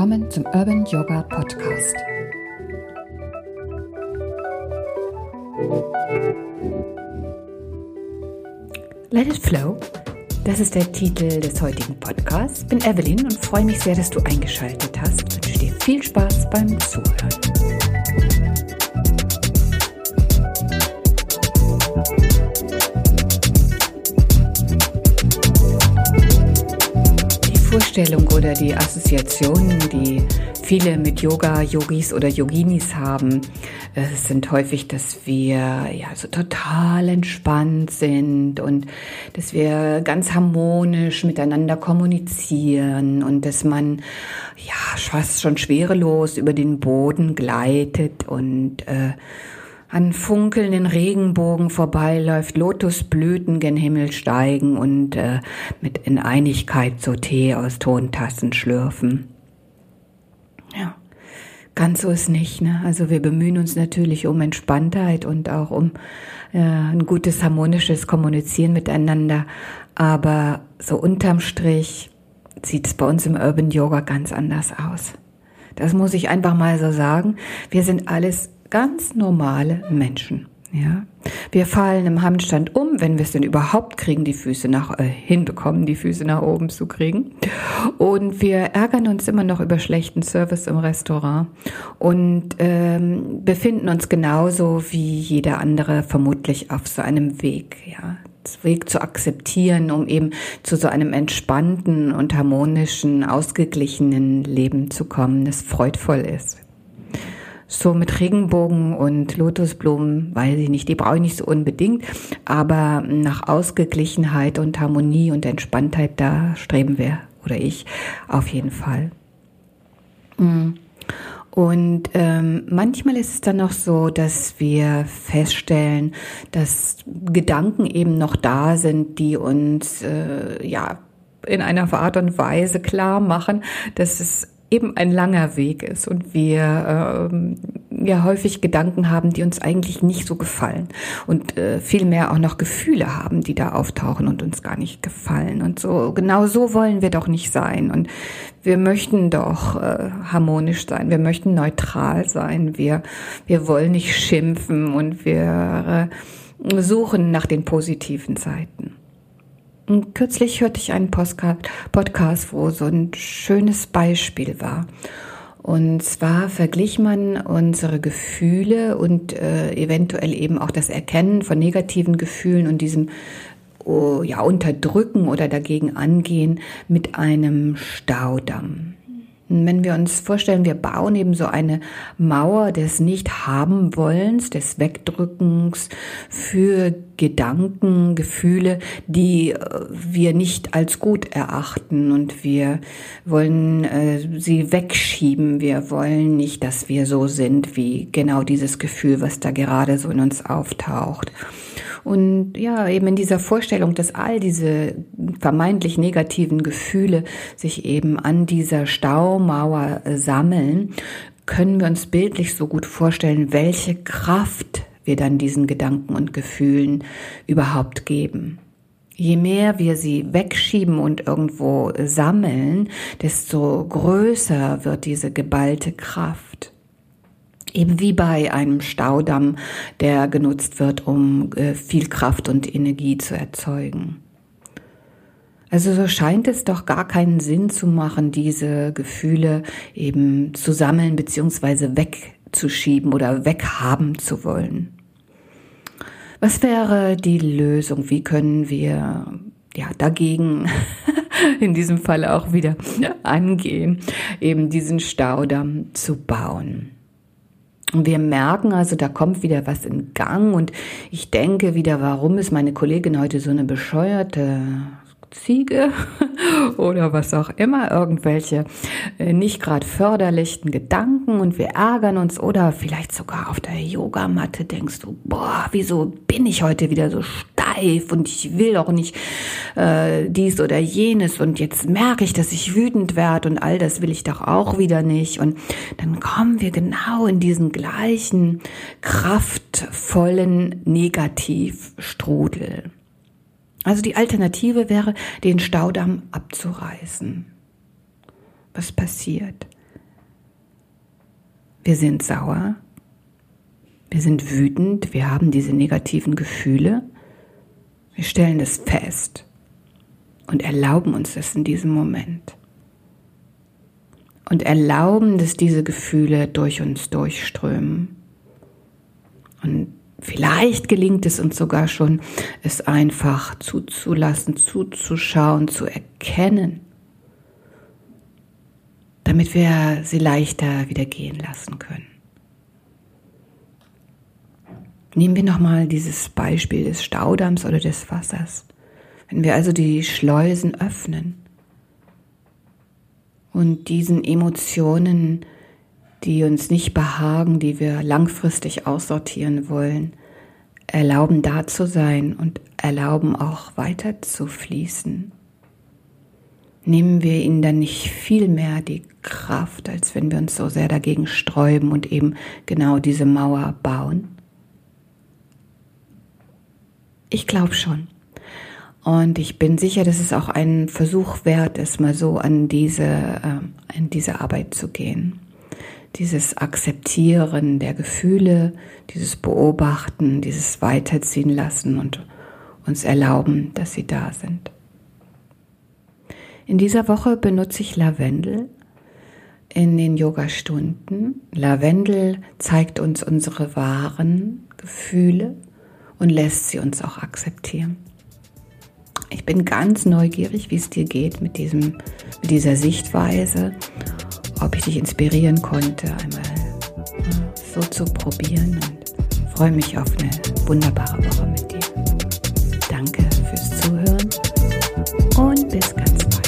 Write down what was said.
Willkommen zum Urban Yoga Podcast. Let it flow. Das ist der Titel des heutigen Podcasts. Ich bin Evelyn und freue mich sehr, dass du eingeschaltet hast. Ich wünsche dir viel Spaß beim Zuhören. Vorstellung oder die Assoziationen, die viele mit Yoga, Yogis oder Yoginis haben, sind häufig, dass wir ja so total entspannt sind und dass wir ganz harmonisch miteinander kommunizieren und dass man ja fast schon schwerelos über den Boden gleitet und äh, an funkelnden Regenbogen vorbeiläuft, Lotusblüten gen Himmel steigen und äh, mit in Einigkeit so Tee aus Tontassen schlürfen. Ja, ganz so ist nicht. Ne? Also wir bemühen uns natürlich um Entspanntheit und auch um äh, ein gutes harmonisches Kommunizieren miteinander, aber so unterm Strich sieht es bei uns im Urban Yoga ganz anders aus. Das muss ich einfach mal so sagen. Wir sind alles ganz normale Menschen. Ja, wir fallen im Handstand um, wenn wir es denn überhaupt kriegen, die Füße nach äh, hinbekommen, die Füße nach oben zu kriegen. Und wir ärgern uns immer noch über schlechten Service im Restaurant und ähm, befinden uns genauso wie jeder andere vermutlich auf so einem Weg. Ja, Weg zu akzeptieren, um eben zu so einem entspannten und harmonischen, ausgeglichenen Leben zu kommen, das freudvoll ist. So mit Regenbogen und Lotusblumen, weiß ich nicht, die brauche ich nicht so unbedingt, aber nach Ausgeglichenheit und Harmonie und Entspanntheit, da streben wir oder ich auf jeden Fall. Mm. Und ähm, manchmal ist es dann noch so, dass wir feststellen, dass Gedanken eben noch da sind, die uns äh, ja in einer Art und Weise klar machen, dass es eben ein langer Weg ist und wir ähm, ja häufig Gedanken haben, die uns eigentlich nicht so gefallen und äh, vielmehr auch noch Gefühle haben, die da auftauchen und uns gar nicht gefallen. Und so genau so wollen wir doch nicht sein und wir möchten doch äh, harmonisch sein, wir möchten neutral sein, wir wir wollen nicht schimpfen und wir äh, suchen nach den positiven Seiten. Und kürzlich hörte ich einen Podcast, wo so ein schönes Beispiel war. Und zwar verglich man unsere Gefühle und äh, eventuell eben auch das Erkennen von negativen Gefühlen und diesem oh, ja, Unterdrücken oder dagegen angehen mit einem Staudamm. Wenn wir uns vorstellen, wir bauen eben so eine Mauer des Nicht-Haben-Wollens, des Wegdrückens für Gedanken, Gefühle, die äh, wir nicht als gut erachten und wir wollen äh, sie wegschieben. Wir wollen nicht, dass wir so sind wie genau dieses Gefühl, was da gerade so in uns auftaucht. Und ja, eben in dieser Vorstellung, dass all diese vermeintlich negativen Gefühle sich eben an dieser Staumauer sammeln, können wir uns bildlich so gut vorstellen, welche Kraft wir dann diesen Gedanken und Gefühlen überhaupt geben. Je mehr wir sie wegschieben und irgendwo sammeln, desto größer wird diese geballte Kraft. Eben wie bei einem Staudamm, der genutzt wird, um äh, viel Kraft und Energie zu erzeugen. Also so scheint es doch gar keinen Sinn zu machen, diese Gefühle eben zu sammeln bzw. wegzuschieben oder weghaben zu wollen. Was wäre die Lösung? Wie können wir ja dagegen in diesem Fall auch wieder angehen, eben diesen Staudamm zu bauen? Und wir merken also, da kommt wieder was in Gang. Und ich denke wieder, warum ist meine Kollegin heute so eine bescheuerte Ziege oder was auch immer, irgendwelche äh, nicht gerade förderlichen Gedanken. Und wir ärgern uns. Oder vielleicht sogar auf der Yogamatte denkst du, boah, wieso bin ich heute wieder so steif und ich will doch nicht äh, dies oder jenes und jetzt merke ich, dass ich wütend werde und all das will ich doch auch wieder nicht und dann kommen wir genau in diesen gleichen kraftvollen Negativstrudel. Also die Alternative wäre, den Staudamm abzureißen. Was passiert? wir sind sauer, wir sind wütend, wir haben diese negativen Gefühle, wir stellen das fest und erlauben uns das in diesem Moment. Und erlauben, dass diese Gefühle durch uns durchströmen. Und vielleicht gelingt es uns sogar schon, es einfach zuzulassen, zuzuschauen, zu erkennen, damit wir sie leichter wieder gehen lassen können. Nehmen wir nochmal dieses Beispiel des Staudamms oder des Wassers. Wenn wir also die Schleusen öffnen und diesen Emotionen, die uns nicht behagen, die wir langfristig aussortieren wollen, erlauben da zu sein und erlauben auch weiter zu fließen, nehmen wir ihnen dann nicht viel mehr die Kraft, als wenn wir uns so sehr dagegen sträuben und eben genau diese Mauer bauen? Ich glaube schon. Und ich bin sicher, dass es auch ein Versuch wert ist, mal so an diese, äh, in diese Arbeit zu gehen. Dieses Akzeptieren der Gefühle, dieses Beobachten, dieses Weiterziehen lassen und uns erlauben, dass sie da sind. In dieser Woche benutze ich Lavendel in den Yoga-Stunden. Lavendel zeigt uns unsere wahren Gefühle und lässt sie uns auch akzeptieren. Ich bin ganz neugierig, wie es dir geht mit, diesem, mit dieser Sichtweise, ob ich dich inspirieren konnte, einmal äh, so zu probieren und freue mich auf eine wunderbare Woche mit dir. Danke fürs Zuhören und bis ganz bald.